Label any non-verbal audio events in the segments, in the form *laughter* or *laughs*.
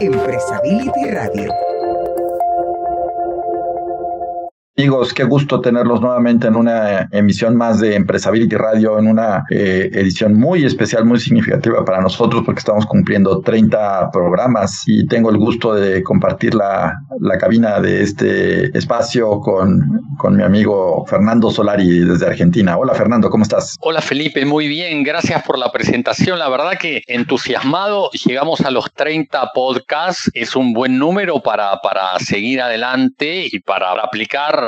Empresability Radio. Amigos, qué gusto tenerlos nuevamente en una emisión más de Empresability Radio, en una eh, edición muy especial, muy significativa para nosotros porque estamos cumpliendo 30 programas y tengo el gusto de compartir la, la cabina de este espacio con, con mi amigo Fernando Solari desde Argentina. Hola Fernando, ¿cómo estás? Hola Felipe, muy bien, gracias por la presentación. La verdad que entusiasmado, llegamos a los 30 podcasts, es un buen número para, para seguir adelante y para aplicar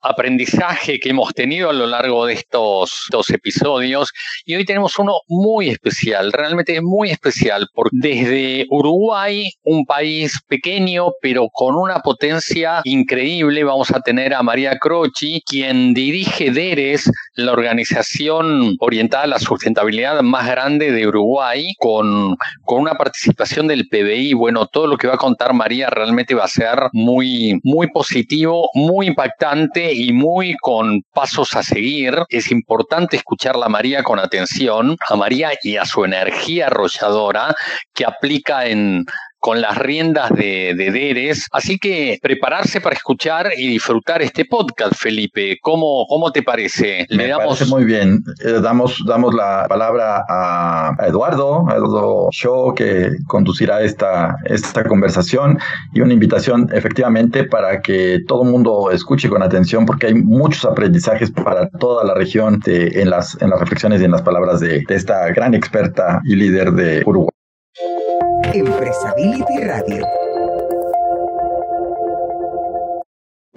aprendizaje que hemos tenido a lo largo de estos dos episodios. Y hoy tenemos uno muy especial, realmente muy especial, porque desde Uruguay, un país pequeño pero con una potencia increíble, vamos a tener a María Croci, quien dirige DERES, la organización orientada a la sustentabilidad más grande de Uruguay, con, con una participación del PBI. Bueno, todo lo que va a contar María realmente va a ser muy, muy positivo, muy impactante y muy con pasos a seguir. Es importante escucharla a María con atención, a María y a su energía arrolladora que aplica en con las riendas de, de, Deres. Así que prepararse para escuchar y disfrutar este podcast, Felipe. ¿Cómo, cómo te parece? Le damos... parece muy bien. Eh, damos, damos la palabra a, Eduardo, a Eduardo Show, que conducirá esta, esta conversación y una invitación efectivamente para que todo el mundo escuche con atención porque hay muchos aprendizajes para toda la región en, las, en las reflexiones y en las palabras de, de esta gran experta y líder de Uruguay. Empresability Radio.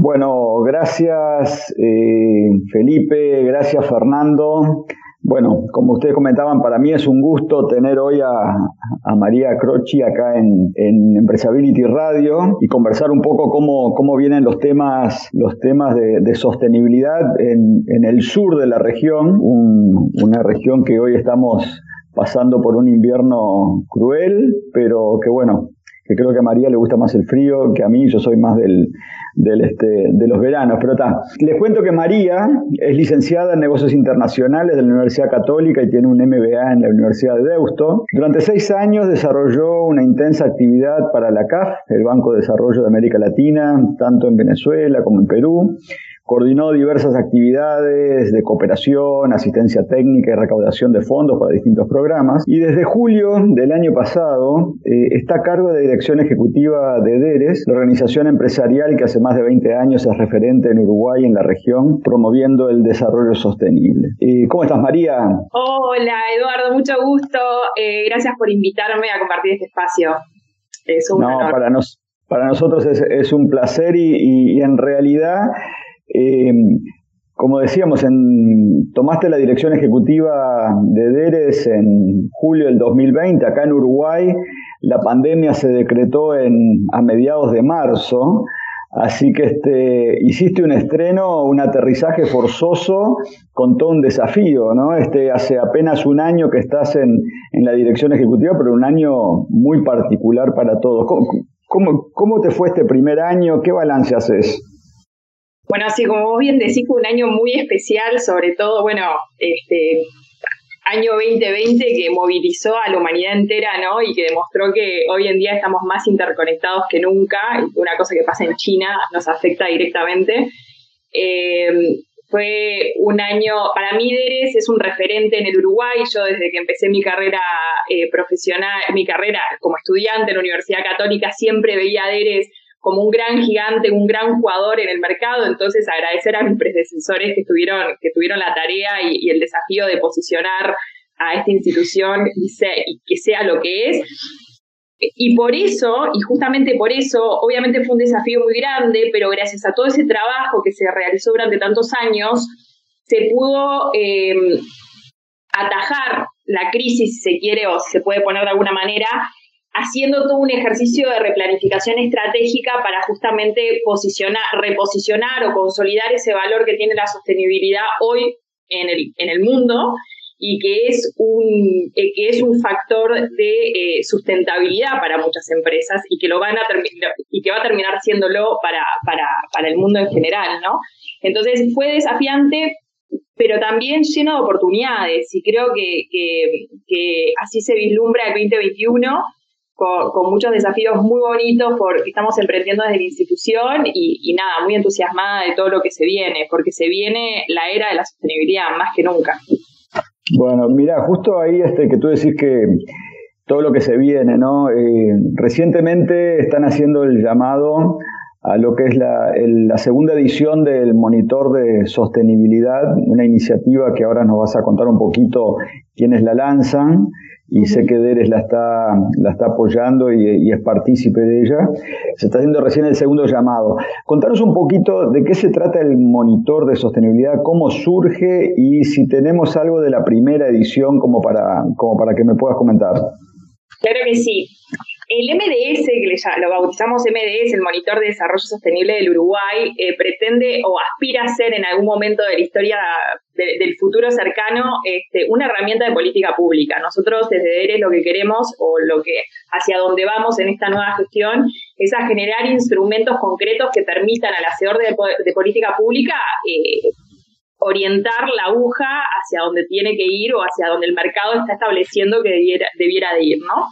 Bueno, gracias eh, Felipe, gracias Fernando. Bueno, como ustedes comentaban, para mí es un gusto tener hoy a, María Croci acá en, Empresability Radio y conversar un poco cómo, cómo vienen los temas, los temas de, sostenibilidad en, el sur de la región, una región que hoy estamos pasando por un invierno cruel, pero que bueno, que creo que a María le gusta más el frío que a mí, yo soy más del, del este, de los veranos, pero está. Les cuento que María es licenciada en negocios internacionales de la Universidad Católica y tiene un MBA en la Universidad de Deusto. Durante seis años desarrolló una intensa actividad para la CAF, el Banco de Desarrollo de América Latina, tanto en Venezuela como en Perú. Coordinó diversas actividades de cooperación, asistencia técnica y recaudación de fondos para distintos programas. Y desde julio del año pasado eh, está a cargo de dirección ejecutiva de DERES, la organización empresarial que hace más de 20 años es referente en Uruguay y en la región, promoviendo el desarrollo sostenible. Eh, ¿Cómo estás, María? Hola, Eduardo, mucho gusto. Eh, gracias por invitarme a compartir este espacio. Es un no, Para, nos, para nosotros es, un placer y, y en realidad eh, como decíamos, tomaste la dirección ejecutiva de DERES en julio del 2020, acá en Uruguay. La pandemia se decretó en, a mediados de marzo, así que este, hiciste un estreno, un aterrizaje forzoso con todo un desafío, ¿no? Este, hace apenas un año que estás en, la dirección ejecutiva, pero un año muy particular para todos. ¿Cómo, cómo, cómo te fue este primer año? ¿Qué balance haces? Bueno, así como vos bien decís, fue un año muy especial, sobre todo, bueno, este año 2020 que movilizó a la humanidad entera, ¿no? Y que demostró que hoy en día estamos más interconectados que nunca. Una cosa que pasa en China nos afecta directamente. Eh, fue un año, para mí Deres es un referente en el Uruguay. Yo desde que empecé mi carrera eh, profesional, mi carrera como estudiante en la Universidad Católica, siempre veía a Deres como un gran gigante, un gran jugador en el mercado. Entonces, agradecer a mis predecesores que tuvieron, que tuvieron la tarea y, el desafío de posicionar a esta institución y, que sea lo que es. Y por eso, y justamente por eso, obviamente fue un desafío muy grande, pero gracias a todo ese trabajo que se realizó durante tantos años, se pudo eh, atajar la crisis, si se quiere, o se puede poner de alguna manera, haciendo todo un ejercicio de replanificación estratégica para justamente posicionar, reposicionar o consolidar ese valor que tiene la sostenibilidad hoy en el, en el mundo y que es un, eh, que es un factor de eh, sustentabilidad para muchas empresas y que lo van a y que va a terminar siéndolo para, para, para el mundo en general, ¿no? Entonces fue desafiante, pero también lleno de oportunidades y creo que, que, que así se vislumbra el 2021 con, muchos desafíos muy bonitos porque estamos emprendiendo desde la institución y, nada, muy entusiasmada de todo lo que se viene, porque se viene la era de la sostenibilidad más que nunca. Bueno, mira, justo ahí este que tú decís que todo lo que se viene, ¿no? Eh, recientemente están haciendo el llamado a lo que es la, la, segunda edición del Monitor de Sostenibilidad, una iniciativa que ahora nos vas a contar un poquito quiénes la lanzan y sé que Deres la está, la está apoyando y, es partícipe de ella. Se está haciendo recién el segundo llamado. Contanos un poquito de qué se trata el monitor de sostenibilidad, cómo surge y si tenemos algo de la primera edición como para, como para que me puedas comentar. Claro que sí. El MDS, que lo bautizamos MDS, el Monitor de Desarrollo Sostenible del Uruguay, eh, pretende o aspira a ser en algún momento de la historia del futuro cercano este, una herramienta de política pública. Nosotros desde ERES lo que queremos o lo que hacia donde vamos en esta nueva gestión es a generar instrumentos concretos que permitan al hacedor de, política pública eh, orientar la aguja hacia donde tiene que ir o hacia donde el mercado está estableciendo que debiera, debiera de ir, ¿no?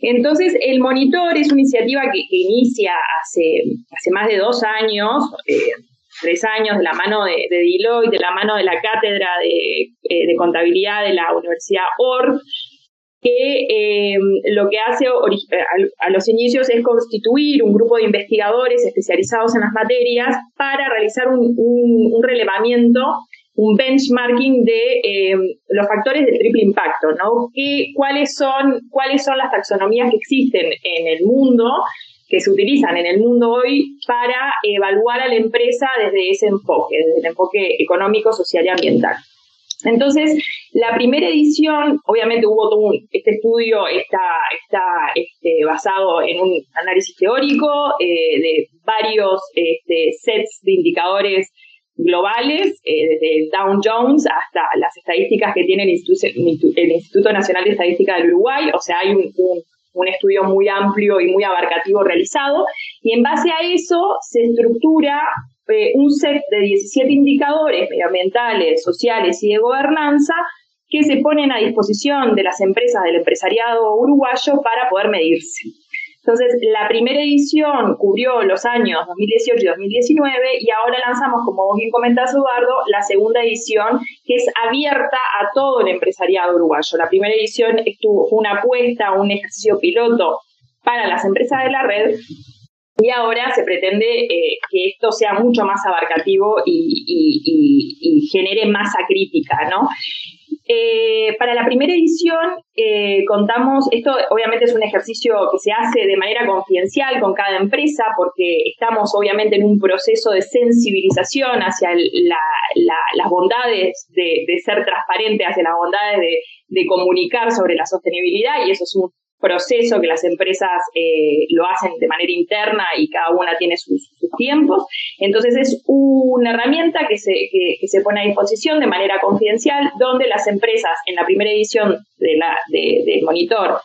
Entonces, el monitor es una iniciativa que, inicia hace, hace más de dos años, eh, tres años, de la mano de, de, Deloitte, de la mano de la cátedra de, eh, contabilidad de la Universidad OR, que eh, lo que hace a, los inicios es constituir un grupo de investigadores especializados en las materias para realizar un, un relevamiento un benchmarking de eh, los factores de triple impacto, ¿no? ¿Qué, cuáles, son, ¿Cuáles son las taxonomías que existen en el mundo, que se utilizan en el mundo hoy para evaluar a la empresa desde ese enfoque, desde el enfoque económico, social y ambiental? Entonces, la primera edición, obviamente hubo todo este estudio está, está este, basado en un análisis teórico eh, de varios este, sets de indicadores globales, eh, desde Dow Jones hasta las estadísticas que tiene el Instituto, Nacional de Estadística del Uruguay, o sea, hay un, estudio muy amplio y muy abarcativo realizado, y en base a eso se estructura eh, un set de 17 indicadores medioambientales, sociales y de gobernanza que se ponen a disposición de las empresas del empresariado uruguayo para poder medirse. Entonces, la primera edición cubrió los años 2018 y 2019 y ahora lanzamos, como bien comentás, Eduardo, la segunda edición que es abierta a todo el empresariado uruguayo. La primera edición estuvo una apuesta, un ejercicio piloto para las empresas de la red y ahora se pretende eh, que esto sea mucho más abarcativo y, genere masa crítica, ¿no? Eh, para la primera edición eh, contamos, esto obviamente es un ejercicio que se hace de manera confidencial con cada empresa porque estamos obviamente en un proceso de sensibilización hacia las bondades de, ser transparente, hacia las bondades de, de comunicar sobre la sostenibilidad y eso es un proceso que las empresas eh, lo hacen de manera interna y cada una tiene sus, tiempos. Entonces es una herramienta que se, que, se pone a disposición de manera confidencial donde las empresas en la primera edición de la, de, del monitor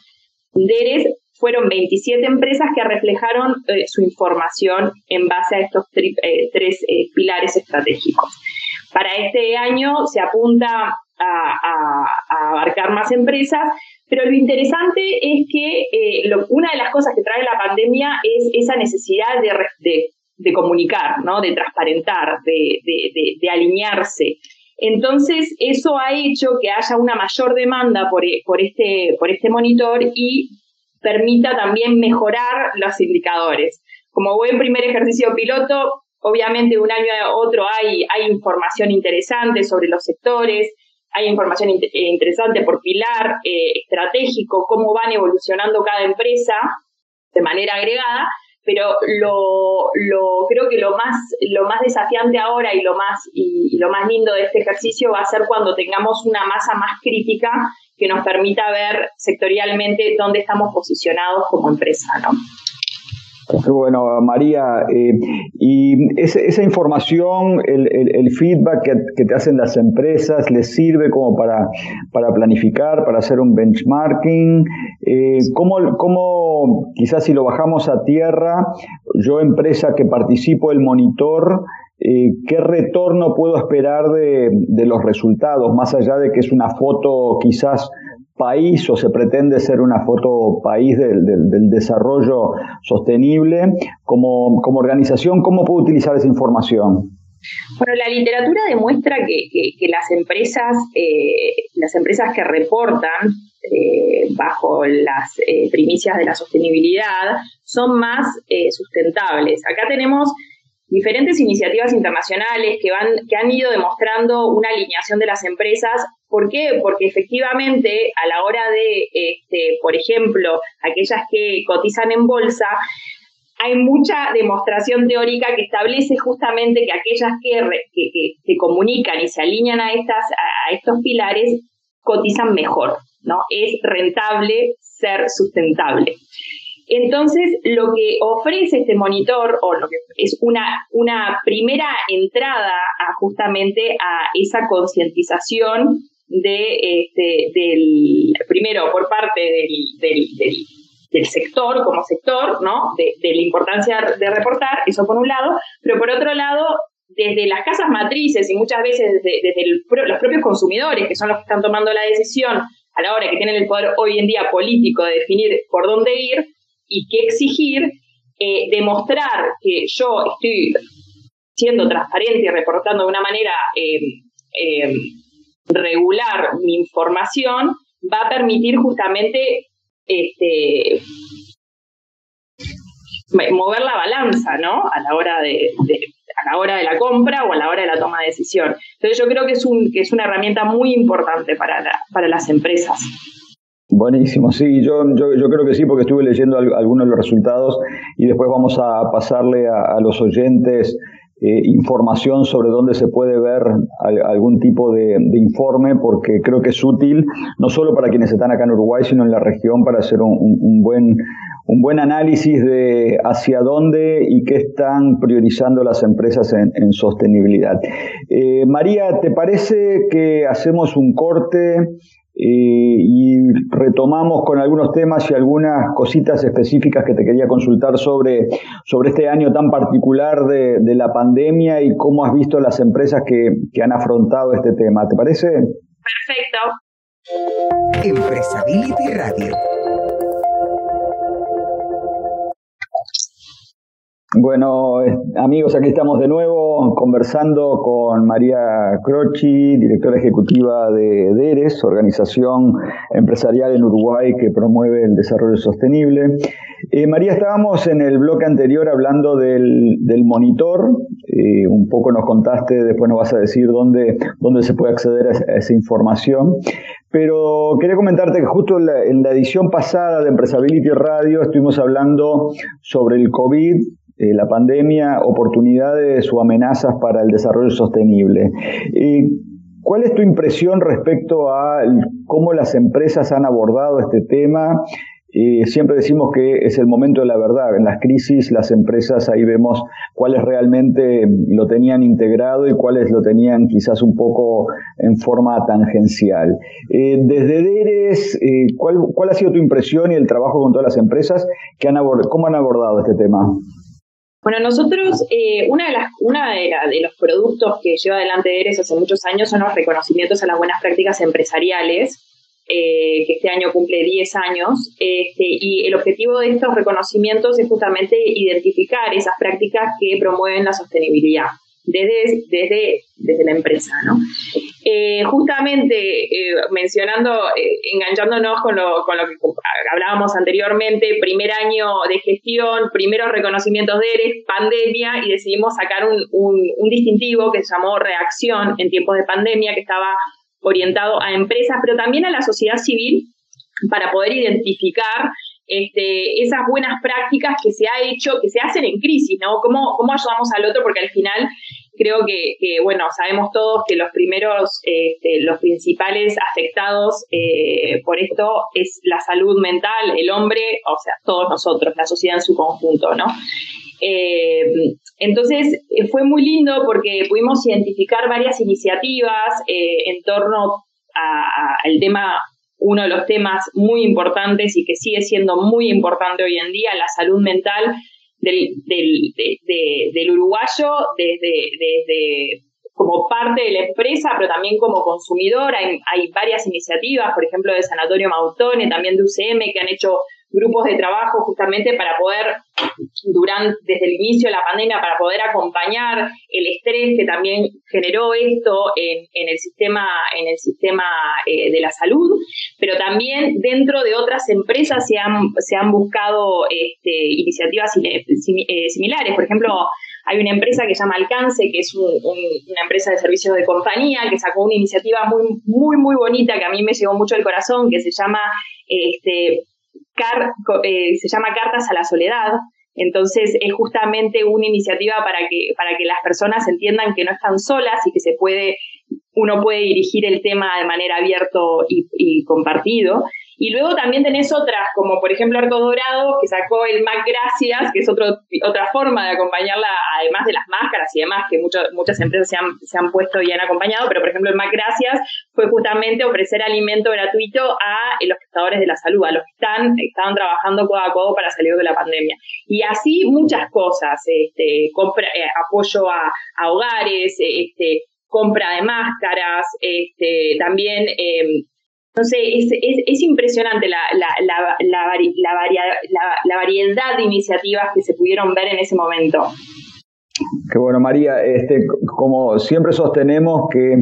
DERES fueron 27 empresas que reflejaron eh, su información en base a estos eh, tres pilares estratégicos. Para este año se apunta a, abarcar más empresas, pero lo interesante es que eh, una de las cosas que trae la pandemia es esa necesidad de, comunicar, ¿no? de transparentar, de, alinearse. Entonces, eso ha hecho que haya una mayor demanda por, por, este, por este monitor y permita también mejorar los indicadores. Como buen primer ejercicio piloto, obviamente de un año a otro hay información interesante sobre los sectores, hay información eh, interesante por pilar eh, estratégico, cómo van evolucionando cada empresa de manera agregada, pero lo, lo, creo que lo más, lo más desafiante ahora y lo más, y, lo más lindo de este ejercicio va a ser cuando tengamos una masa más crítica que nos permita ver sectorialmente dónde estamos posicionados como empresa, ¿no? Qué bueno, María. Eh, y esa, información, el, feedback que, te hacen las empresas, ¿les sirve como para, para planificar, para hacer un benchmarking? Eh, ¿cómo, ¿Cómo, quizás si lo bajamos a tierra, yo empresa que participo del monitor, eh, ¿qué retorno puedo esperar de, de los resultados? Más allá de que es una foto quizás país o se pretende ser una foto país del, desarrollo sostenible. Como, como organización, ¿cómo puedo utilizar esa información? Bueno, la literatura demuestra que, las empresas, eh, las empresas que reportan eh, bajo las eh, primicias de la sostenibilidad son más sustentables. Acá tenemos diferentes iniciativas internacionales que, van, que han ido demostrando una alineación de las empresas. ¿Por qué? Porque efectivamente a la hora de, este, por ejemplo, aquellas que cotizan en bolsa, hay mucha demostración teórica que establece justamente que aquellas que, que, comunican y se alinean a, estas, a estos pilares cotizan mejor, ¿no? Es rentable ser sustentable. Entonces, lo que ofrece este monitor, o lo que es una, una primera entrada a justamente a esa concientización de este, del, primero por parte del, del, sector como sector, ¿no? De, la importancia de reportar, eso por un lado, pero por otro lado, desde las casas matrices y muchas veces desde, desde los propios consumidores, que son los que están tomando la decisión a la hora que tienen el poder hoy en día político de definir por dónde ir, y que exigir eh, demostrar que yo estoy siendo transparente y reportando de una manera eh, eh, regular mi información, va a permitir justamente este, mover la balanza, ¿no? A la hora de, a la hora de la compra o a la hora de la toma de decisión. Entonces yo creo que es un que es una herramienta muy importante para, para las empresas. Buenísimo, sí, yo, yo, creo que sí, porque estuve leyendo algunos de los resultados y después vamos a pasarle a, los oyentes eh, información sobre dónde se puede ver algún tipo de, informe, porque creo que es útil no solo para quienes están acá en Uruguay, sino en la región para hacer un, buen, un buen análisis de hacia dónde y qué están priorizando las empresas en, sostenibilidad. Eh, María, ¿te parece que hacemos un corte? Eh, y retomamos con algunos temas y algunas cositas específicas que te quería consultar sobre, sobre este año tan particular de, de la pandemia y cómo has visto las empresas que, que han afrontado este tema. ¿Te parece? Perfecto. Empresability Radio. Bueno, amigos, aquí estamos de nuevo conversando con María Croci, directora ejecutiva de DERES, organización empresarial en Uruguay que promueve el desarrollo sostenible. Eh, María, estábamos en el bloque anterior hablando del, monitor, eh, un poco nos contaste, después nos vas a decir dónde, dónde se puede acceder a, esa información, pero quería comentarte que justo en la edición pasada de Empresability Radio estuvimos hablando sobre el COVID eh, la pandemia, oportunidades o amenazas para el desarrollo sostenible. ¿Cuál es tu impresión respecto a cómo las empresas han abordado este tema? siempre decimos que es el momento de la verdad. En las crisis, las empresas ahí vemos cuáles realmente lo tenían integrado y cuáles lo tenían quizás un poco en forma tangencial. Eh, desde DERES, eh, ¿cuál, ¿cuál, ha sido tu impresión y el trabajo con todas las empresas que han cómo han abordado este tema? Bueno, nosotros, eh, una, de, las, una de, de, los productos que lleva adelante ERES hace muchos años son los reconocimientos a las buenas prácticas empresariales, eh, que este año cumple 10 años, este, y el objetivo de estos reconocimientos es justamente identificar esas prácticas que promueven la sostenibilidad desde, desde, desde la empresa, ¿no? Eh, justamente eh, mencionando, eh, enganchándonos con lo, con lo que hablábamos anteriormente, primer año de gestión, primeros reconocimientos de ERES, pandemia, y decidimos sacar un, distintivo que se llamó Reacción en tiempos de pandemia, que estaba orientado a empresas, pero también a la sociedad civil, para poder identificar este, esas buenas prácticas que se ha hecho, que se hacen en crisis, ¿no? ¿Cómo, cómo ayudamos al otro? Porque al final creo que, bueno, sabemos todos que los primeros, este, los principales afectados eh, por esto es la salud mental, el hombre, o sea, todos nosotros, la sociedad en su conjunto, ¿no? Eh, entonces, fue muy lindo porque pudimos identificar varias iniciativas eh, en torno al tema uno de los temas muy importantes y que sigue siendo muy importante hoy en día, la salud mental del, del, del uruguayo desde, desde como parte de la empresa, pero también como consumidor. Hay, hay varias iniciativas, por ejemplo, de Sanatorio Mautone, también de UCM, que han hecho grupos de trabajo justamente para poder, durante, desde el inicio de la pandemia, para poder acompañar el estrés que también generó esto en, en el sistema, en el sistema eh, de la salud, pero también dentro de otras empresas se han, se han buscado este, iniciativas eh, similares. Por ejemplo, hay una empresa que se llama Alcance, que es una empresa de servicios de compañía, que sacó una iniciativa muy, muy, muy bonita que a mí me llegó mucho al corazón, que se llama este, eh, se llama Cartas a la Soledad. Entonces es justamente una iniciativa para que, para que las personas entiendan que no están solas y que se puede, uno puede dirigir el tema de manera abierto y, y compartido. Y luego también tenés otras, como por ejemplo Arco Dorado, que sacó el Mac Gracias, que es otro, otra forma de acompañarla, además de las máscaras y demás, que muchas muchas empresas se han, se han puesto y han acompañado, pero por ejemplo el Mac Gracias fue justamente ofrecer alimento gratuito a los prestadores de la salud, a los que están, estaban trabajando codo a codo para salir de la pandemia. Y así muchas cosas, este, compra, eh, apoyo a, hogares, este, compra de máscaras, este, también eh, entonces, es, es, es impresionante la, la, la, la, variedad de iniciativas que se pudieron ver en ese momento. Qué bueno, María. Este, como siempre sostenemos que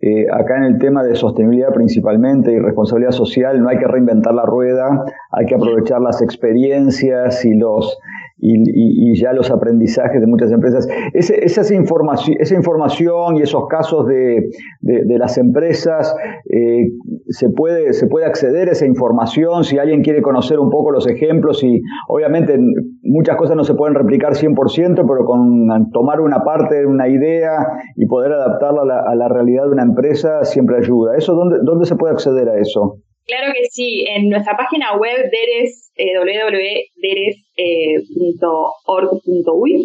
eh, acá en el tema de sostenibilidad principalmente y responsabilidad social no hay que reinventar la rueda, hay que aprovechar las experiencias y los y, y, ya los aprendizajes de muchas empresas. Ese, esa, información, esa información y esos casos de, de, las empresas, eh, se, puede, se puede acceder a esa información si alguien quiere conocer un poco los ejemplos y obviamente muchas cosas no se pueden replicar 100%, pero con tomar una parte, una idea y poder adaptarla a la, a la realidad de una empresa siempre ayuda. ¿Eso dónde, dónde se puede acceder a eso? Claro que sí, en nuestra página web deres, eh, www.deres.org.uy.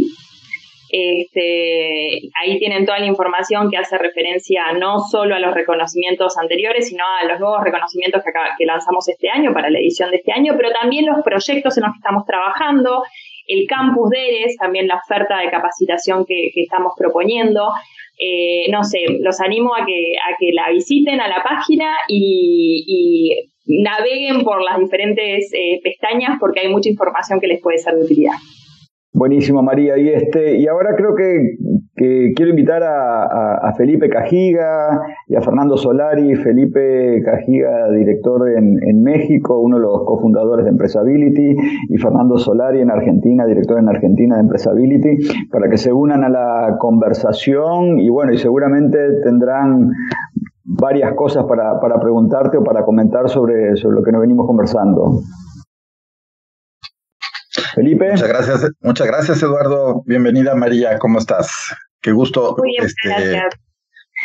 Este, ahí tienen toda la información que hace referencia no solo a los reconocimientos anteriores, sino a los nuevos reconocimientos que, que lanzamos este año para la edición de este año, pero también los proyectos en los que estamos trabajando, el campus DERES, también la oferta de capacitación que, que estamos proponiendo, eh, no sé, los animo a que, a que la visiten a la página y, naveguen por las diferentes eh, pestañas porque hay mucha información que les puede ser de utilidad. Buenísimo, María. Y este, y ahora creo que, quiero invitar a, Felipe Cajiga y a Fernando Solari. Felipe Cajiga, director en, México, uno de los cofundadores de Empresability, y Fernando Solari en Argentina, director en Argentina de Empresability, para que se unan a la conversación y bueno, y seguramente tendrán varias cosas para, para preguntarte o para comentar sobre, sobre lo que nos venimos conversando. Felipe. Muchas gracias, muchas gracias, Eduardo. Bienvenida, María. ¿Cómo estás? Qué gusto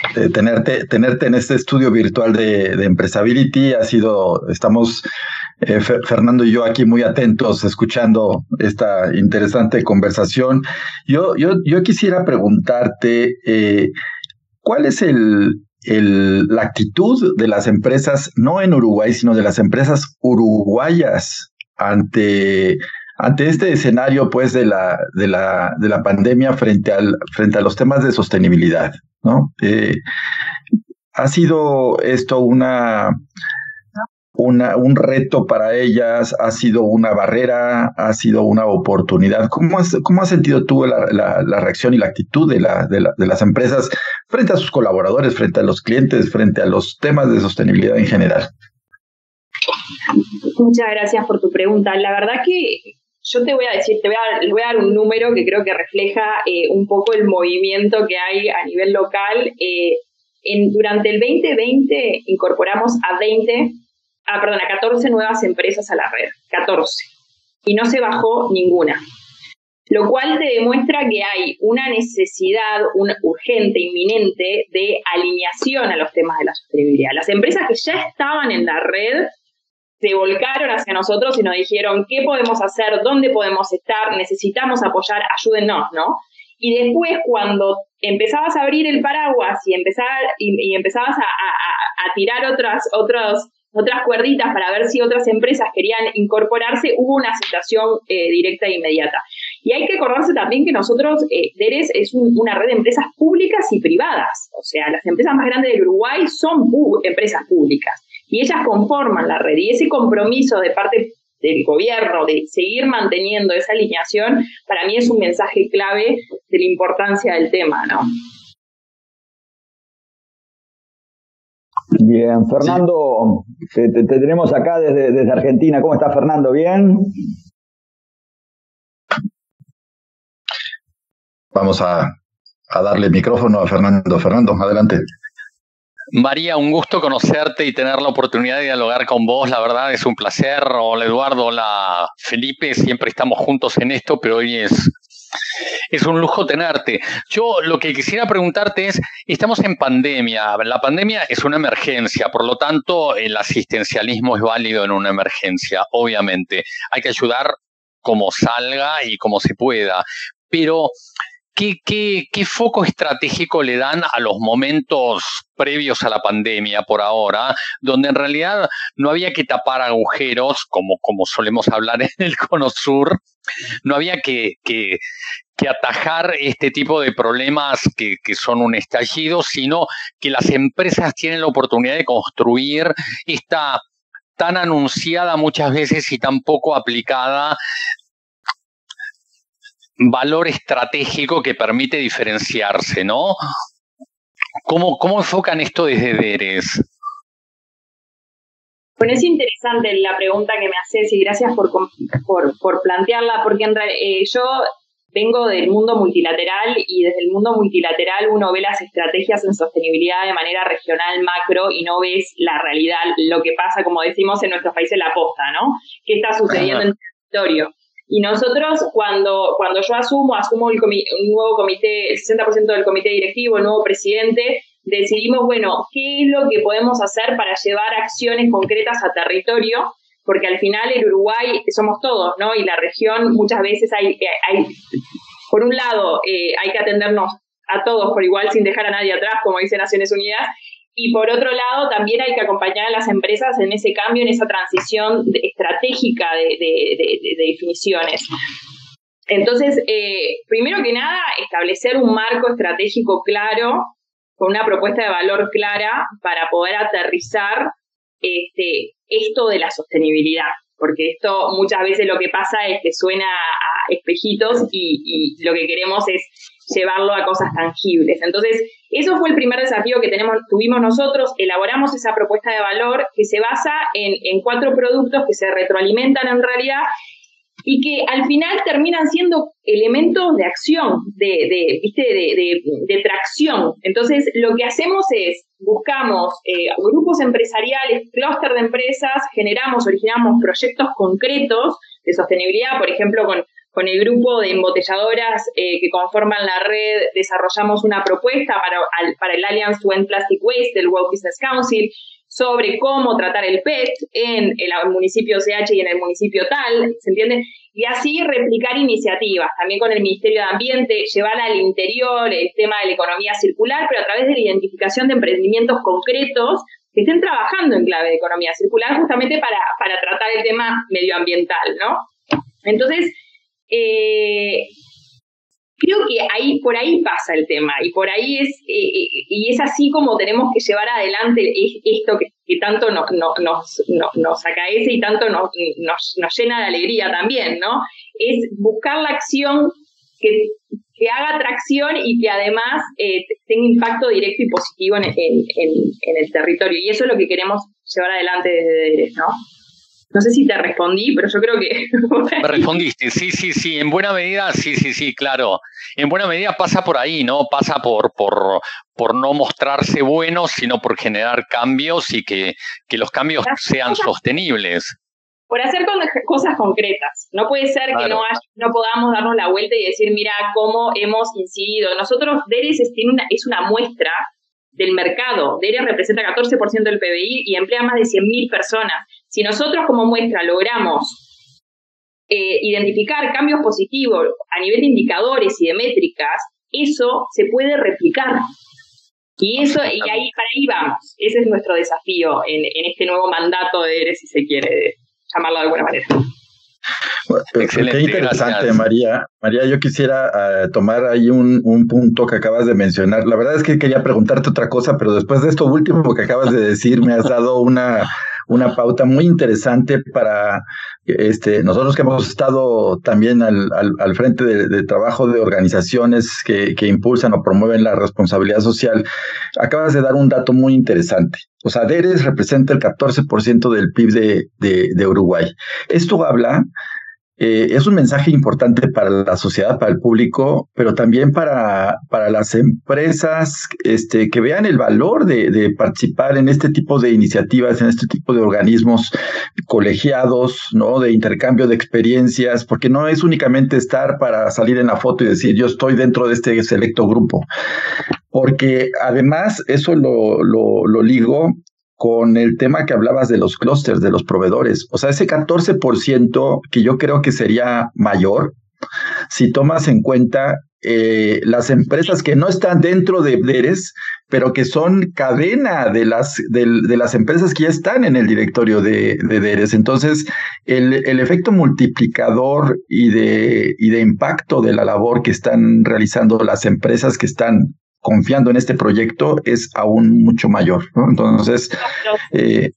este, tenerte, tenerte en este estudio virtual de, de Empresability. Ha sido, estamos, eh, Fernando y yo aquí muy atentos escuchando esta interesante conversación. Yo, yo, yo quisiera preguntarte, eh, ¿cuál es el, el, la actitud de las empresas, no en Uruguay, sino de las empresas uruguayas ante ante este escenario, pues, de la, de la, de la pandemia frente, al, frente a los temas de sostenibilidad, ¿no? Eh, ha sido esto una, una, un reto para ellas, ha sido una barrera, ha sido una oportunidad. ¿Cómo has, cómo sentido tú la, la, reacción y la actitud de, la, de, de, las empresas frente a sus colaboradores, frente a los clientes, frente a los temas de sostenibilidad en general? Muchas gracias por tu pregunta. La verdad que yo te voy a decir, te voy a, voy a dar un número que creo que refleja eh, un poco el movimiento que hay a nivel local. Eh, durante el 2020 incorporamos a 20, ah, perdón, a 14 nuevas empresas a la red, 14, y no se bajó ninguna. Lo cual te demuestra que hay una necesidad urgente, inminente, de alineación a los temas de la sostenibilidad. Las empresas que ya estaban en la red se volcaron hacia nosotros y nos dijeron qué podemos hacer, dónde podemos estar, necesitamos apoyar, ayúdennos, ¿no? Y después cuando empezabas a abrir el paraguas y, empezar, y, empezabas a, tirar otras, otras, otras cuerditas para ver si otras empresas querían incorporarse, hubo una aceptación eh, directa e inmediata. Y hay que acordarse también que nosotros, eh, DERES es una red de empresas públicas y privadas. O sea, las empresas más grandes del Uruguay son empresas públicas y ellas conforman la red. Y ese compromiso de parte del gobierno de seguir manteniendo esa alineación, para mí es un mensaje clave de la importancia del tema, ¿no? Bien, Fernando, te, tenemos acá desde, desde Argentina. ¿Cómo está Fernando? ¿Bien? Vamos a, darle el micrófono a Fernando. Fernando, adelante. María, un gusto conocerte y tener la oportunidad de dialogar con vos. La verdad es un placer. Hola Eduardo, hola Felipe. Siempre estamos juntos en esto, pero hoy es, es un lujo tenerte. Yo lo que quisiera preguntarte es, estamos en pandemia. La pandemia es una emergencia, por lo tanto el asistencialismo es válido en una emergencia, obviamente. Hay que ayudar como salga y como se pueda. Pero ¿Qué, foco estratégico le dan a los momentos previos a la pandemia por ahora, donde en realidad no había que tapar agujeros, como, como solemos hablar *laughs* en el Cono Sur, no había que, que, atajar este tipo de problemas que, que, son un estallido, sino que las empresas tienen la oportunidad de construir esta tan anunciada muchas veces y tan poco aplicada valor estratégico que permite diferenciarse, ¿no? ¿Cómo, cómo enfocan esto desde DERES? Bueno, es interesante la pregunta que me haces y gracias por, por, plantearla, porque en eh, yo vengo del mundo multilateral y desde el mundo multilateral uno ve las estrategias en sostenibilidad de manera regional, macro, y no ves la realidad, lo que pasa, como decimos en nuestros países, la posta, ¿no? ¿Qué está sucediendo en el territorio? Y nosotros, cuando, cuando yo asumo, asumo el un nuevo comité, el 60% del comité directivo, el nuevo presidente, decidimos, bueno, ¿qué es lo que podemos hacer para llevar acciones concretas a territorio? Porque al final el Uruguay somos todos, ¿no? Y la región muchas veces hay, hay por un lado, eh, hay que atendernos a todos por igual sin dejar a nadie atrás, como dice Naciones Unidas, y por otro lado, también hay que acompañar a las empresas en ese cambio, en esa transición estratégica de, definiciones. Entonces, eh, primero que nada, establecer un marco estratégico claro, con una propuesta de valor clara para poder aterrizar este, esto de la sostenibilidad. Porque esto muchas veces lo que pasa es que suena a espejitos y lo que queremos es llevarlo a cosas tangibles. Entonces, eso fue el primer desafío que tenemos, tuvimos nosotros, elaboramos esa propuesta de valor que se basa en, cuatro productos que se retroalimentan en realidad y que al final terminan siendo elementos de acción, de, de, ¿viste? de, tracción. Entonces, lo que hacemos es, buscamos eh, grupos empresariales, clúster de empresas, generamos, originamos proyectos concretos de sostenibilidad, por ejemplo, con con el grupo de embotelladoras eh, que conforman la red desarrollamos una propuesta para, el Alliance to End Plastic Waste del World Business Council sobre cómo tratar el PET en el municipio CH y en el municipio tal, ¿se entiende? Y así replicar iniciativas, también con el Ministerio de Ambiente, llevar al interior el tema de la economía circular, pero a través de la identificación de emprendimientos concretos que estén trabajando en clave de economía circular justamente para, para tratar el tema medioambiental, ¿no? Entonces, eh, creo que ahí, por ahí pasa el tema y por ahí es, eh, eh, y es así como tenemos que llevar adelante esto que, tanto no, nos, nos acaece y tanto nos, nos, llena de alegría también, ¿no? Es buscar la acción que, haga tracción y que además tenga impacto directo y positivo en, en, el territorio. Y eso es lo que queremos llevar adelante desde DERES, ¿no? No sé si te respondí, pero yo creo que... *laughs* Me respondiste, sí, sí, sí, en buena medida, sí, sí, sí, claro. En buena medida pasa por ahí, ¿no? Pasa por, por, por no mostrarse buenos, sino por generar cambios y que, que los cambios sean sostenibles. Por hacer *laughs* cosas concretas. No puede ser que no, no podamos darnos la vuelta y decir, mira cómo hemos incidido. Nosotros, DERES es, una, es una muestra del mercado. DERES representa 14% del PBI y emplea más de 100.000 personas. Si nosotros como muestra logramos eh, identificar cambios positivos a nivel de indicadores y de métricas, eso se puede replicar. Y eso, y ahí para ahí vamos. Ese es nuestro desafío en, este nuevo mandato de ERE, si se quiere llamarlo de alguna manera. Excelente, qué interesante, María. María, yo quisiera eh, tomar ahí un, un, punto que acabas de mencionar. La verdad es que quería preguntarte otra cosa, pero después de esto último que acabas de decir, me has dado una, una pauta muy interesante para este, nosotros que hemos estado también al, al, frente de, trabajo de organizaciones que, que, impulsan o promueven la responsabilidad social. Acabas de dar un dato muy interesante. O sea, DERES representa el 14% del PIB de, de, de Uruguay. Esto habla eh, es un mensaje importante para la sociedad, para el público, pero también para, para las empresas este, que vean el valor de, de, participar en este tipo de iniciativas, en este tipo de organismos colegiados, ¿no? De intercambio de experiencias, porque no es únicamente estar para salir en la foto y decir yo estoy dentro de este selecto grupo. Porque además eso lo, lo, lo ligo con el tema que hablabas de los clústeres, de los proveedores. O sea, ese 14% que yo creo que sería mayor si tomas en cuenta eh, las empresas que no están dentro de DERES, pero que son cadena de las, de, las empresas que ya están en el directorio de, de DERES. Entonces, el, el, efecto multiplicador y de, y de impacto de la labor que están realizando las empresas que están confiando en este proyecto es aún mucho mayor. Entonces, eh,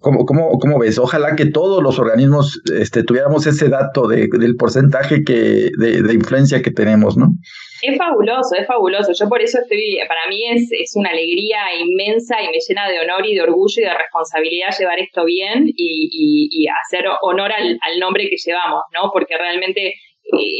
¿cómo, ves? Ojalá que todos los organismos este, tuviéramos ese dato de, del porcentaje que, de, influencia que tenemos, ¿no? Es fabuloso, es fabuloso. Yo por eso estoy, para mí es, es una alegría inmensa y me llena de honor y de orgullo y de responsabilidad llevar esto bien y, hacer honor al, al nombre que llevamos, ¿no? Porque realmente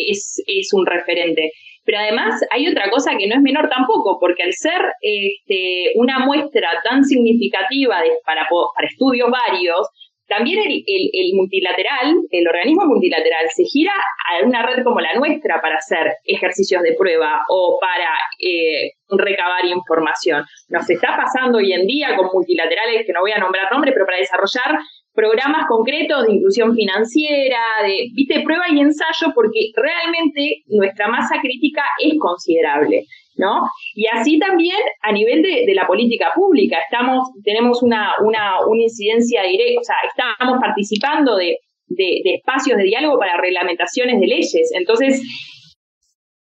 es, es un referente. Pero además hay otra cosa que no es menor tampoco, porque al ser este, una muestra tan significativa de, para, para estudios varios, también el, el, multilateral, el organismo multilateral, se gira a una red como la nuestra para hacer ejercicios de prueba o para eh, recabar información. Nos está pasando hoy en día con multilaterales, que no voy a nombrar nombres, pero para desarrollar programas concretos de inclusión financiera, de, viste, prueba y ensayo, porque realmente nuestra masa crítica es considerable, ¿no? Y así también a nivel de, la política pública, estamos, tenemos una, una, una incidencia directa, o sea, estamos participando de, de, de espacios de diálogo para reglamentaciones de leyes. Entonces,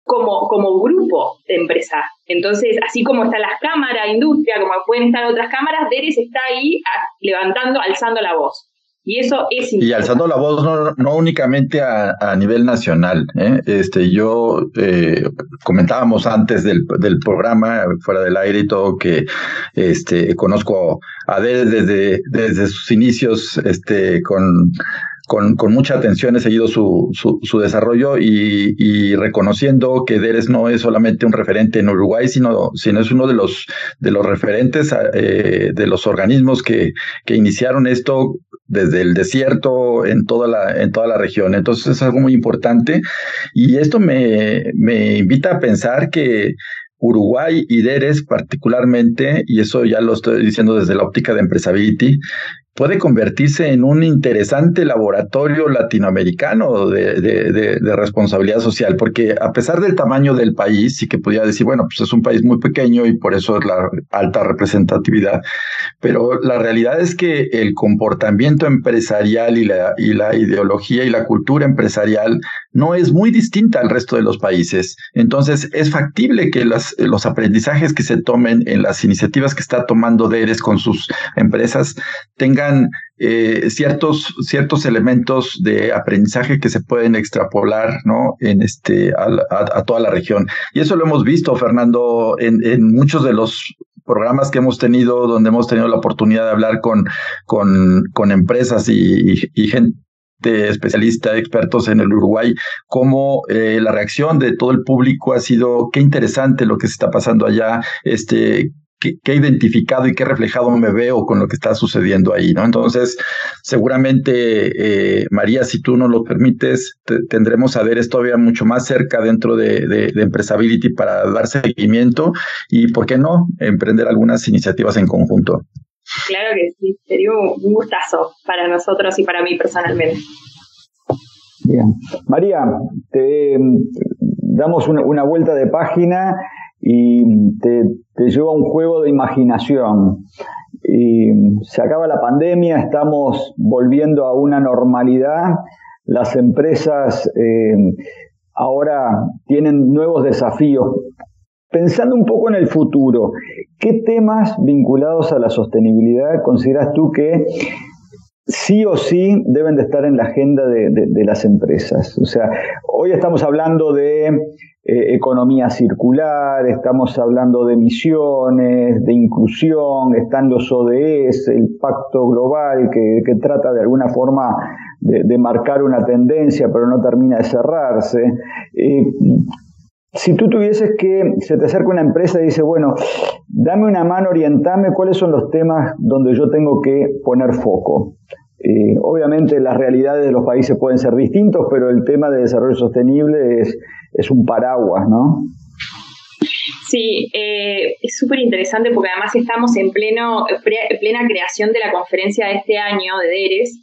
como, como grupo de empresa. Entonces, así como están las cámaras, industria, como pueden estar otras cámaras, DERES está ahí levantando, alzando la voz. Y eso es Y alzando la voz no, no únicamente a, a, nivel nacional. ¿eh? Este, yo eh, comentábamos antes del, del, programa, fuera del aire y todo, que este, conozco a DERES desde, desde sus inicios este, con con, con, mucha atención he seguido su, su, desarrollo y, reconociendo que DERES no es solamente un referente en Uruguay, sino, sino es uno de los, de los referentes eh, de los organismos que, que iniciaron esto desde el desierto en toda la, en toda la región. Entonces es algo muy importante y esto me, me invita a pensar que Uruguay y DERES particularmente, y eso ya lo estoy diciendo desde la óptica de Empresability, puede convertirse en un interesante laboratorio latinoamericano de, de, responsabilidad social, porque a pesar del tamaño del país, sí que podría decir, bueno, pues es un país muy pequeño y por eso es la alta representatividad, pero la realidad es que el comportamiento empresarial y la, y la ideología y la cultura empresarial no es muy distinta al resto de los países. Entonces, es factible que las, los aprendizajes que se tomen en las iniciativas que está tomando DERES con sus empresas tengan eh, ciertos, ciertos elementos de aprendizaje que se pueden extrapolar ¿no? en este, a, toda la región. Y eso lo hemos visto, Fernando, en, muchos de los programas que hemos tenido, donde hemos tenido la oportunidad de hablar con, con, empresas y, gente de especialistas, expertos en el Uruguay, cómo eh, la reacción de todo el público ha sido, qué interesante lo que se está pasando allá, este, qué, qué identificado y qué reflejado me veo con lo que está sucediendo ahí, ¿no? Entonces, seguramente, eh, María, si tú nos lo permites, tendremos a ver esto todavía mucho más cerca dentro de, de, de Empresability para dar seguimiento y, ¿por qué no?, emprender algunas iniciativas en conjunto. Claro que sí, sería un gustazo para nosotros y para mí personalmente. Bien. María, te damos una, vuelta de página y te, lleva un juego de imaginación. Y se acaba la pandemia, estamos volviendo a una normalidad las empresas eh, ahora tienen nuevos desafíos. Pensando un poco en el futuro, ¿qué temas vinculados a la sostenibilidad consideras tú que sí o sí deben de estar en la agenda de, las empresas. O sea, hoy estamos hablando de eh, economía circular, estamos hablando de emisiones, de inclusión, están los ODS, el pacto global que, trata de alguna forma de, marcar una tendencia pero no termina de cerrarse. Eh, si tú tuvieses que, se te acerca una empresa y dice, bueno, dame una mano, orientame cuáles son los temas donde yo tengo que poner foco. Eh, obviamente las realidades de los países pueden ser distintos, pero el tema de desarrollo sostenible es, es un paraguas, ¿no? Sí, eh, es súper interesante porque además estamos en pleno, plena creación de la conferencia de este año de DERES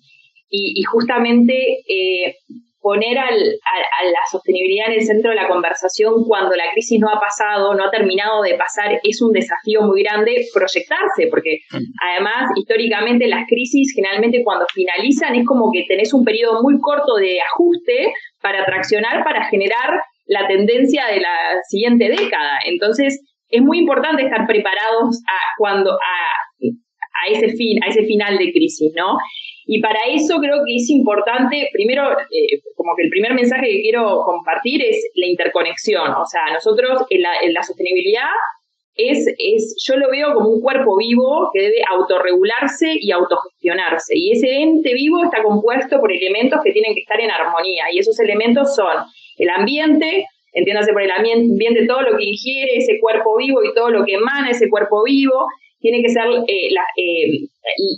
y, justamente eh, poner al, a, la sostenibilidad en el centro de la conversación cuando la crisis no ha pasado, no ha terminado de pasar, es un desafío muy grande proyectarse, porque además históricamente las crisis generalmente cuando finalizan es como que tenés un periodo muy corto de ajuste para traccionar, para generar la tendencia de la siguiente década. Entonces, es muy importante estar preparados a cuando a, a ese fin, a ese final de crisis, ¿no? Y para eso creo que es importante, primero, eh, como que el primer mensaje que quiero compartir es la interconexión. O sea, nosotros en la, sostenibilidad es, es, yo lo veo como un cuerpo vivo que debe autorregularse y autogestionarse. Y ese ente vivo está compuesto por elementos que tienen que estar en armonía. Y esos elementos son el ambiente, entiéndase por el ambiente todo lo que ingiere ese cuerpo vivo y todo lo que emana ese cuerpo vivo, tiene que ser eh, la, eh,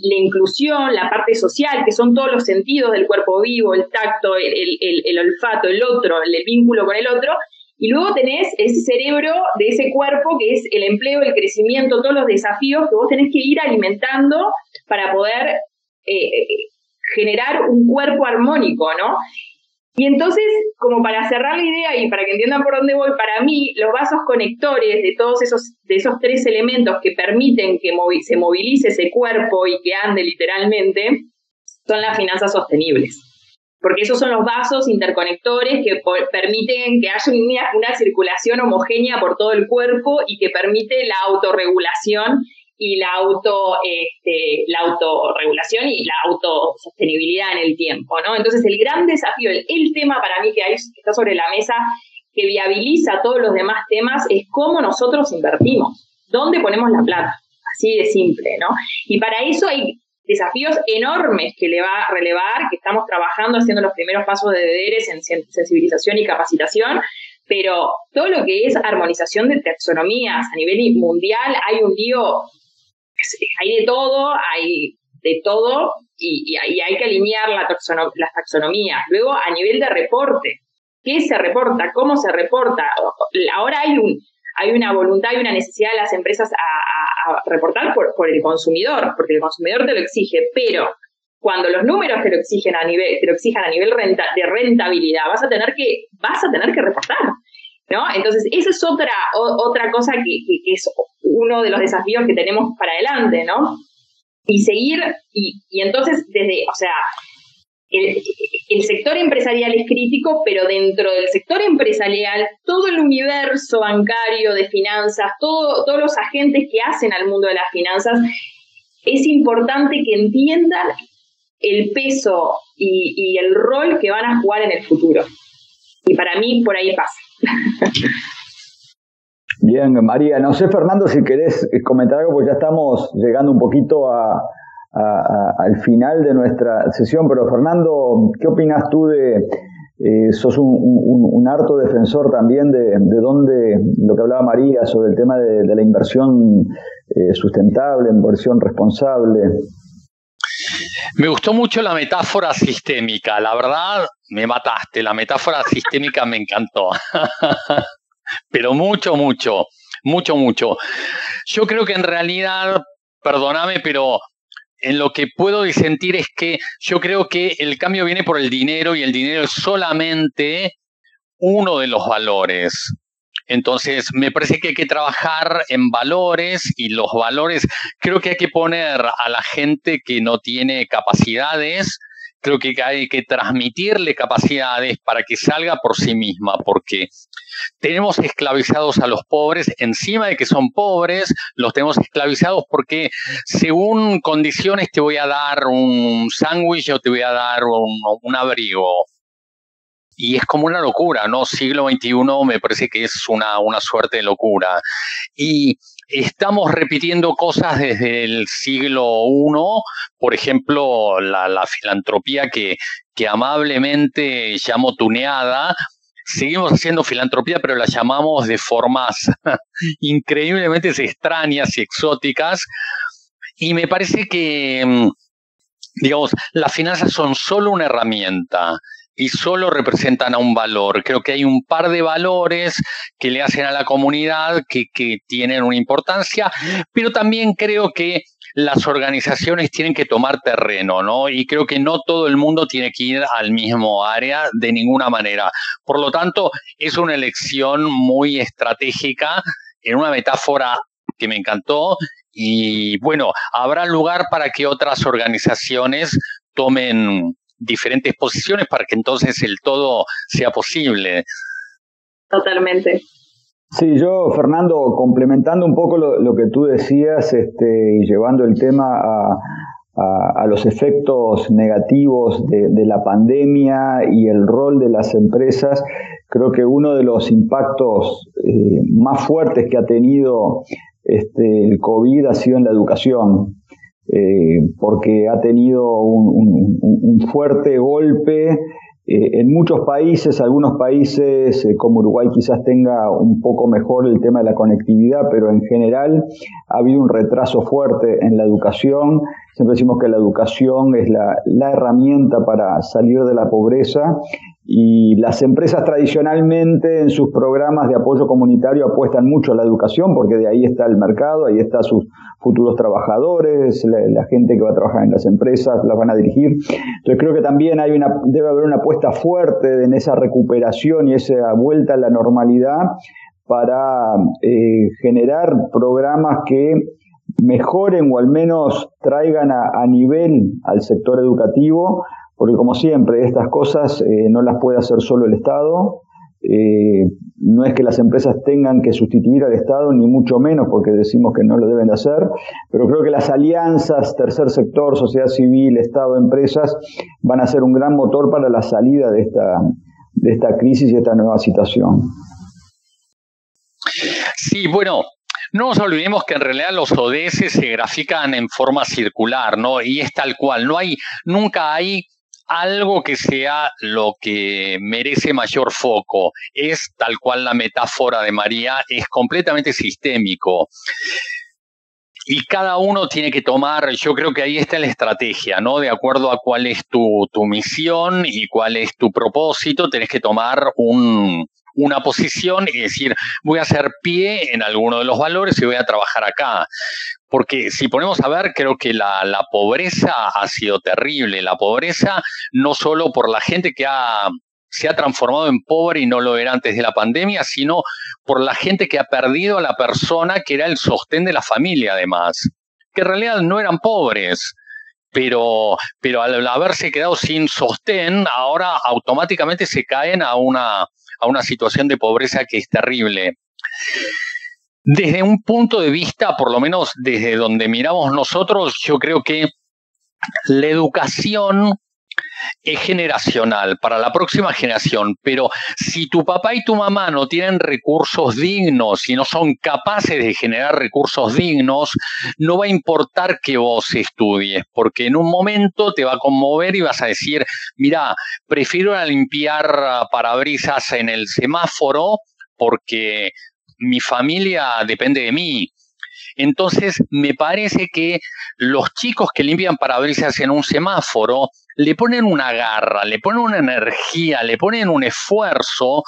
la, inclusión, la parte social, que son todos los sentidos del cuerpo vivo, el tacto, el, el, olfato, el otro, el, vínculo con el otro. Y luego tenés ese cerebro de ese cuerpo que es el empleo, el crecimiento, todos los desafíos que vos tenés que ir alimentando para poder eh, generar un cuerpo armónico, ¿no? Y entonces, como para cerrar la idea y para que entiendan por dónde voy, para mí los vasos conectores de todos esos, de esos tres elementos que permiten que se movilice ese cuerpo y que ande literalmente, son las finanzas sostenibles. Porque esos son los vasos interconectores que permiten que haya una, una circulación homogénea por todo el cuerpo y que permite la autorregulación y la auto este, la autorregulación y la autosostenibilidad en el tiempo, ¿no? Entonces el gran desafío, el, tema para mí que, hay, está sobre la mesa que viabiliza todos los demás temas es cómo nosotros invertimos, dónde ponemos la plata, así de simple, ¿no? Y para eso hay desafíos enormes que le va a relevar, que estamos trabajando haciendo los primeros pasos de deberes en sensibilización y capacitación, pero todo lo que es armonización de taxonomías a nivel mundial, hay un lío hay de todo, hay de todo y, hay que alinear la las taxonomías. Luego, a nivel de reporte, ¿qué se reporta? ¿Cómo se reporta? Ahora hay un, hay una voluntad y una necesidad de las empresas a, reportar por, por, el consumidor, porque el consumidor te lo exige, pero cuando los números te lo exigen a nivel, te lo exijan a nivel de rentabilidad, vas a tener que, vas a tener que reportar. ¿No? Entonces, esa es otra, otra cosa que, es uno de los desafíos que tenemos para adelante, ¿no? Y seguir, y, entonces, desde, o sea, el, sector empresarial es crítico, pero dentro del sector empresarial, todo el universo bancario de finanzas, todo, todos los agentes que hacen al mundo de las finanzas, es importante que entiendan el peso y el rol que van a jugar en el futuro. Y para mí por ahí pasa. Bien, María. No sé, Fernando, si querés comentar algo, porque ya estamos llegando un poquito a, al final de nuestra sesión, pero Fernando, ¿qué opinas tú de, eh, sos un, harto defensor también de, de dónde, lo que hablaba María sobre el tema de, la inversión eh, sustentable, inversión responsable? Me gustó mucho la metáfora sistémica, la verdad me mataste, la metáfora sistémica me encantó. *laughs* Pero mucho, mucho, mucho, mucho. Yo creo que en realidad, perdóname, pero en lo que puedo disentir es que yo creo que el cambio viene por el dinero y el dinero es solamente uno de los valores. Entonces, me parece que hay que trabajar en valores y los valores, creo que hay que poner a la gente que no tiene capacidades, creo que hay que transmitirle capacidades para que salga por sí misma, porque tenemos esclavizados a los pobres, encima de que son pobres, los tenemos esclavizados porque según condiciones te voy a dar un sándwich o te voy a dar un, abrigo. Y es como una locura, ¿no? Siglo XXI me parece que es una, una suerte de locura. Y estamos repitiendo cosas desde el siglo I, por ejemplo, la, filantropía que, que amablemente llamo tuneada, seguimos haciendo filantropía, pero la llamamos de formas *laughs* increíblemente extrañas y exóticas. Y me parece que, mm, digamos, las finanzas son solo una herramienta y solo representan a un valor. Creo que hay un par de valores que le hacen a la comunidad que, que tienen una importancia, pero también creo que las organizaciones tienen que tomar terreno, ¿no? Y creo que no todo el mundo tiene que ir al mismo área de ninguna manera. Por lo tanto, es una elección muy estratégica en una metáfora que me encantó y bueno, habrá lugar para que otras organizaciones tomen diferentes posiciones para que entonces el todo sea posible. Totalmente. Sí, yo, Fernando, complementando un poco lo, que tú decías este, y llevando el tema a, los efectos negativos de, la pandemia y el rol de las empresas, creo que uno de los impactos eh, más fuertes que ha tenido este, el COVID ha sido en la educación. Eh, porque ha tenido un fuerte golpe eh, en muchos países, algunos países eh, como Uruguay quizás tenga un poco mejor el tema de la conectividad, pero en general ha habido un retraso fuerte en la educación. Siempre decimos que la educación es la, la herramienta para salir de la pobreza y las empresas tradicionalmente en sus programas de apoyo comunitario apuestan mucho a la educación porque de ahí está el mercado, ahí están sus futuros trabajadores, la, gente que va a trabajar en las empresas, las van a dirigir. Entonces creo que también hay una, debe haber una apuesta fuerte en esa recuperación y esa vuelta a la normalidad para eh, generar programas que mejoren o al menos traigan a nivel al sector educativo porque como siempre, estas cosas eh, no las puede hacer solo el Estado. Eh, no es que las empresas tengan que sustituir al Estado, ni mucho menos, porque decimos que no lo deben de hacer, pero creo que las alianzas, tercer sector, sociedad civil, Estado, empresas, van a ser un gran motor para la salida de esta, de esta crisis y esta nueva situación. Sí, bueno, no nos olvidemos que en realidad los ODS se grafican en forma circular, ¿no? Y es tal cual, no hay, nunca hay algo que sea lo que merece mayor foco. Es tal cual la metáfora de María, es completamente sistémico. Y cada uno tiene que tomar, yo creo que ahí está la estrategia, ¿no? De acuerdo a cuál es tu, tu misión y cuál es tu propósito, tenés que tomar un, una posición y decir, voy a hacer pie en alguno de los valores y voy a trabajar acá. Porque si ponemos a ver, creo que la, pobreza ha sido terrible. La pobreza no solo por la gente que ha, se ha transformado en pobre y no lo era antes de la pandemia, sino por la gente que ha perdido a la persona que era el sostén de la familia además, que en realidad no eran pobres, pero, pero al haberse quedado sin sostén, ahora automáticamente se caen a una, a una situación de pobreza que es terrible. Desde un punto de vista, por lo menos desde donde miramos nosotros, yo creo que la educación es generacional para la próxima generación, pero si tu papá y tu mamá no tienen recursos dignos y no son capaces de generar recursos dignos, no va a importar que vos estudies, porque en un momento te va a conmover y vas a decir, mira, prefiero limpiar parabrisas en el semáforo porque mi familia depende de mí. Entonces, me parece que los chicos que limpian parabrisas en un semáforo le ponen una garra, le ponen una energía, le ponen un esfuerzo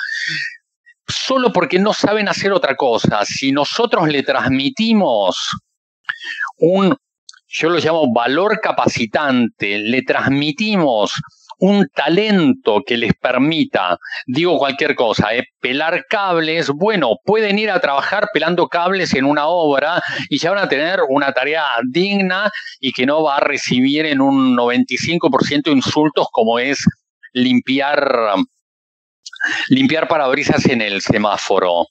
solo porque no saben hacer otra cosa. Si nosotros le transmitimos un, yo lo llamo valor capacitante, le transmitimos un talento que les permita, digo cualquier cosa, eh, pelar cables, bueno, pueden ir a trabajar pelando cables en una obra y ya van a tener una tarea digna y que no va a recibir en un 95% insultos como es limpiar limpiar parabrisas en el semáforo.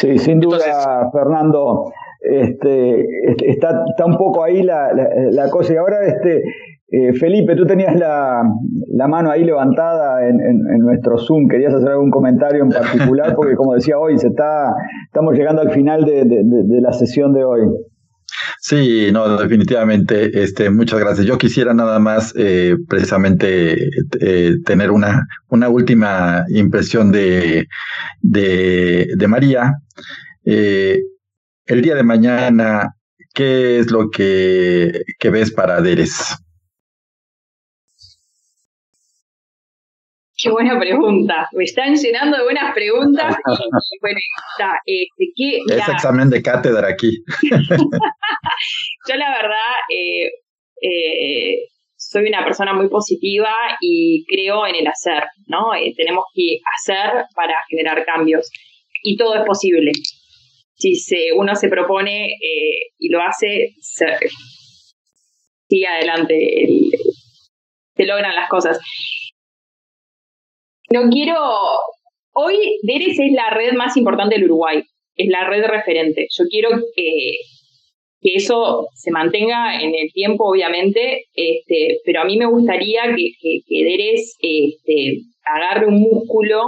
Sí, sin duda, Fernando. Este, está, está un poco ahí la, la, cosa. Y ahora, este, eh, Felipe, tú tenías la, la, mano ahí levantada en, en, nuestro Zoom. ¿Querías hacer algún comentario en particular? Porque, como decía hoy, se está, estamos llegando al final de, de la sesión de hoy. Sí, no, definitivamente. Este, muchas gracias. Yo quisiera nada más eh, precisamente eh, tener una, una última impresión de, de, de María. El día de mañana, ¿qué es lo que, que ves para Deres? Qué buena pregunta. Me están llenando de buenas preguntas. *laughs* bueno, está, este, ¿qué, es examen de cátedra aquí. *laughs* Yo la verdad eh, eh, soy una persona muy positiva y creo en el hacer, ¿no? Eh, tenemos que hacer para generar cambios y todo es posible. Si se, uno se propone y lo hace, sigue adelante, se logran las cosas. No quiero. Hoy DERES es la red más importante del Uruguay, es la red referente. Yo quiero que, eso se mantenga en el tiempo, obviamente, este, pero a mí me gustaría que, que, DERES este, agarre un músculo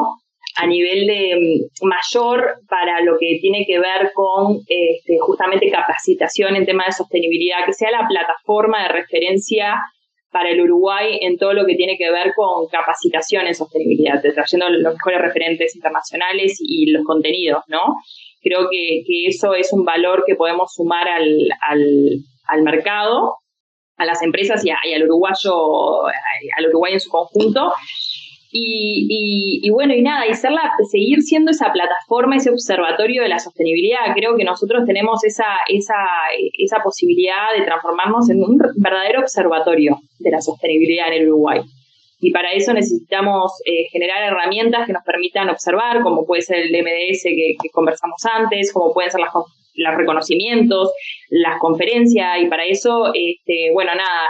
a nivel de mm, mayor para lo que tiene que ver con este, justamente capacitación en tema de sostenibilidad, que sea la plataforma de referencia para el Uruguay en todo lo que tiene que ver con capacitación en sostenibilidad, trayendo los mejores referentes internacionales y los contenidos, ¿no? Creo que, eso es un valor que podemos sumar al, al, mercado, a las empresas y, al uruguayo, al Uruguay en su conjunto, y, bueno, y nada, y seguir siendo esa plataforma, ese observatorio de la sostenibilidad. Creo que nosotros tenemos esa, esa, esa posibilidad de transformarnos en un verdadero observatorio de la sostenibilidad en el Uruguay. Y para eso necesitamos eh, generar herramientas que nos permitan observar, como puede ser el MDS que, conversamos antes, como pueden ser las, los reconocimientos, las conferencias, y para eso, este, bueno, nada,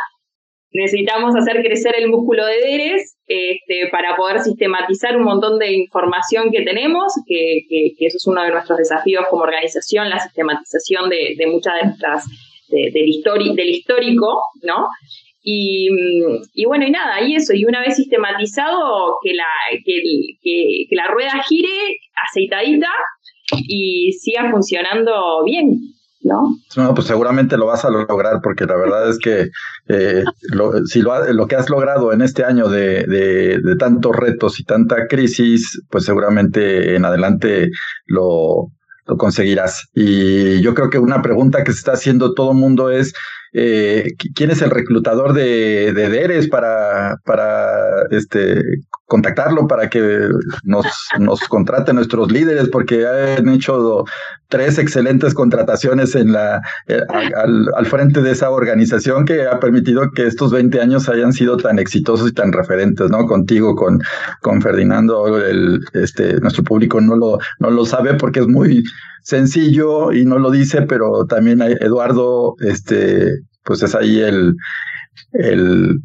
necesitamos hacer crecer el músculo de DERES este, para poder sistematizar un montón de información que tenemos, que, eso es uno de nuestros desafíos como organización, la sistematización de, muchas de nuestras, del, del histórico, ¿no? Y, bueno, y nada, y eso, y una vez sistematizado, que la, que, que la rueda gire aceitadita y siga funcionando bien. ¿No? No, pues seguramente lo vas a lograr porque la verdad es que eh, lo, si lo, lo, que has logrado en este año de, de, tantos retos y tanta crisis, pues seguramente en adelante lo, lo conseguirás. Y yo creo que una pregunta que se está haciendo todo el mundo es, eh, ¿quién es el reclutador de, de para, para este, contactarlo, para que nos, nos contrate nuestros líderes? Porque han hecho tres excelentes contrataciones en la, eh, al, al, frente de esa organización que ha permitido que estos 20 años hayan sido tan exitosos y tan referentes, ¿no? Contigo, con, con Ferdinando, el, este, nuestro público no lo, no lo sabe porque es muy sencillo y no lo dice, pero también Eduardo, este, pues es ahí el, el,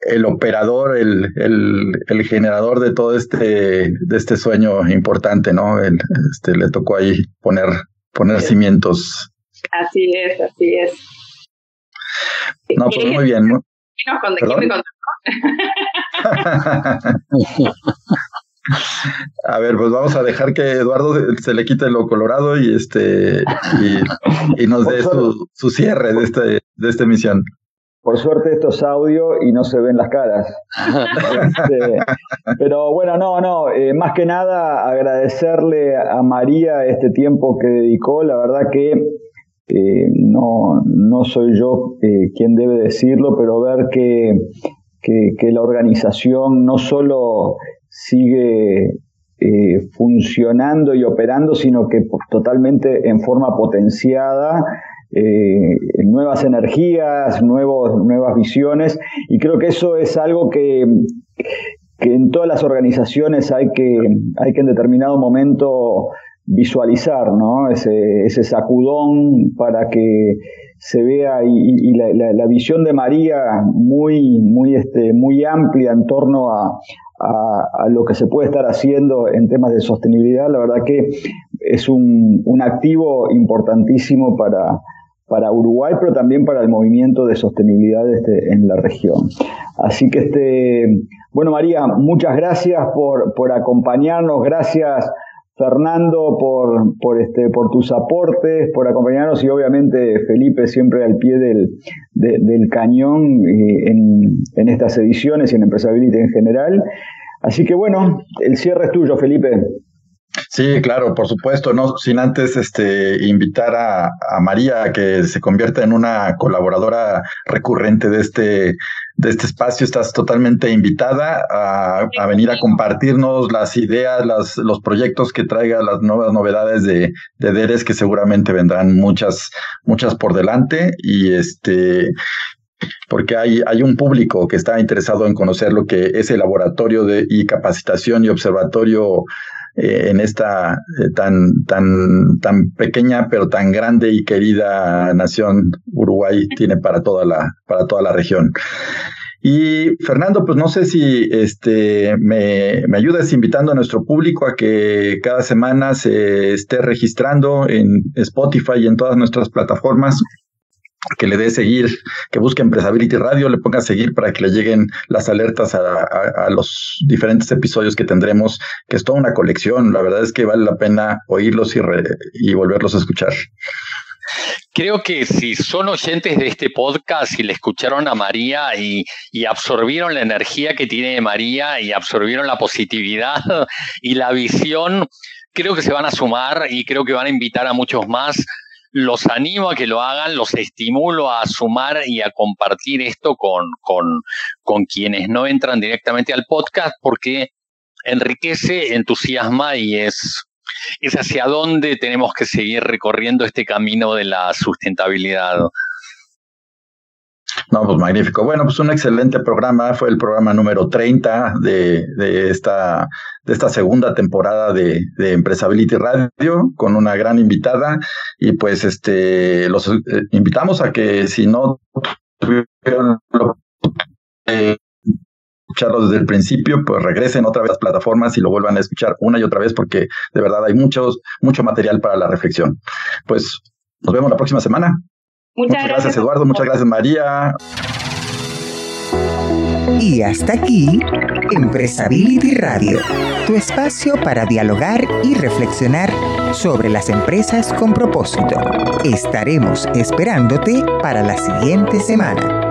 el operador, el, el, el, generador de todo este, de este sueño importante, ¿no? este, le tocó ahí poner, poner cimientos. Así es, así es. No, pues muy bien. ¿no? ¿Quién me *laughs* A ver, pues vamos a dejar que Eduardo se le quite lo colorado y este y, nos dé su, cierre de este de esta emisión. Por suerte esto es audio y no se ven las caras. *laughs* Este, pero bueno, no, no, eh, más que nada agradecerle a María este tiempo que dedicó. La verdad que eh, no, no soy yo eh, quien debe decirlo, pero ver que, que, que la organización no solo sigue eh, funcionando y operando, sino que totalmente en forma potenciada, eh, nuevas energías, nuevos, nuevas visiones, y creo que eso es algo que, que en todas las organizaciones hay que, hay que en determinado momento visualizar, ¿no? Ese, ese sacudón para que se vea y, la, visión de María muy, muy, este, muy amplia en torno a, a, lo que se puede estar haciendo en temas de sostenibilidad, la verdad que es un, un activo importantísimo para, para Uruguay, pero también para el movimiento de sostenibilidad este, en la región. Así que, este, bueno, María, muchas gracias por, por acompañarnos, gracias Fernando por, por, este, por tus aportes, por acompañarnos y obviamente Felipe siempre al pie del, del cañón eh, en, en, estas ediciones y en Empresability en general. Así que bueno, el cierre es tuyo, Felipe. Sí, claro, por supuesto, no sin antes este invitar a, a, María a que se convierta en una colaboradora recurrente de este de este espacio. Estás totalmente invitada a, a venir a compartirnos las ideas, las, los proyectos que traiga, las nuevas novedades de, de DERES, que seguramente vendrán muchas, muchas por delante. Y este, porque hay, hay un público que está interesado en conocer lo que es el laboratorio de y capacitación y observatorio eh, en esta eh, tan, tan, tan pequeña pero tan grande y querida nación Uruguay tiene para toda la, para toda la región. Y Fernando, pues no sé si este, me, me ayudas invitando a nuestro público a que cada semana se esté registrando en Spotify y en todas nuestras plataformas que le dé seguir, que busque Empresability Radio, le ponga a seguir para que le lleguen las alertas a, los diferentes episodios que tendremos, que es toda una colección. La verdad es que vale la pena oírlos y, y volverlos a escuchar. Creo que si son oyentes de este podcast y le escucharon a María y, y, absorbieron la energía que tiene María y absorbieron la positividad *laughs* y la visión, creo que se van a sumar y creo que van a invitar a muchos más los animo a que lo hagan, los estimulo a sumar y a compartir esto con, con, con quienes no entran directamente al podcast porque enriquece, entusiasma y es, es hacia dónde tenemos que seguir recorriendo este camino de la sustentabilidad. No, pues magnífico. Bueno, pues un excelente programa. Fue el programa número 30 de, de esta, de esta segunda temporada de, de Empresability Radio con una gran invitada. Y pues este los eh, invitamos a que si no tuvieron eh, escucharlo desde el principio, pues regresen otra vez a las plataformas y lo vuelvan a escuchar una y otra vez porque de verdad hay muchos, mucho material para la reflexión. Pues nos vemos la próxima semana. Muchas, gracias, Eduardo, muchas gracias María. Y hasta aquí, Empresability Radio, tu espacio para dialogar y reflexionar sobre las empresas con propósito. Estaremos esperándote para la siguiente semana.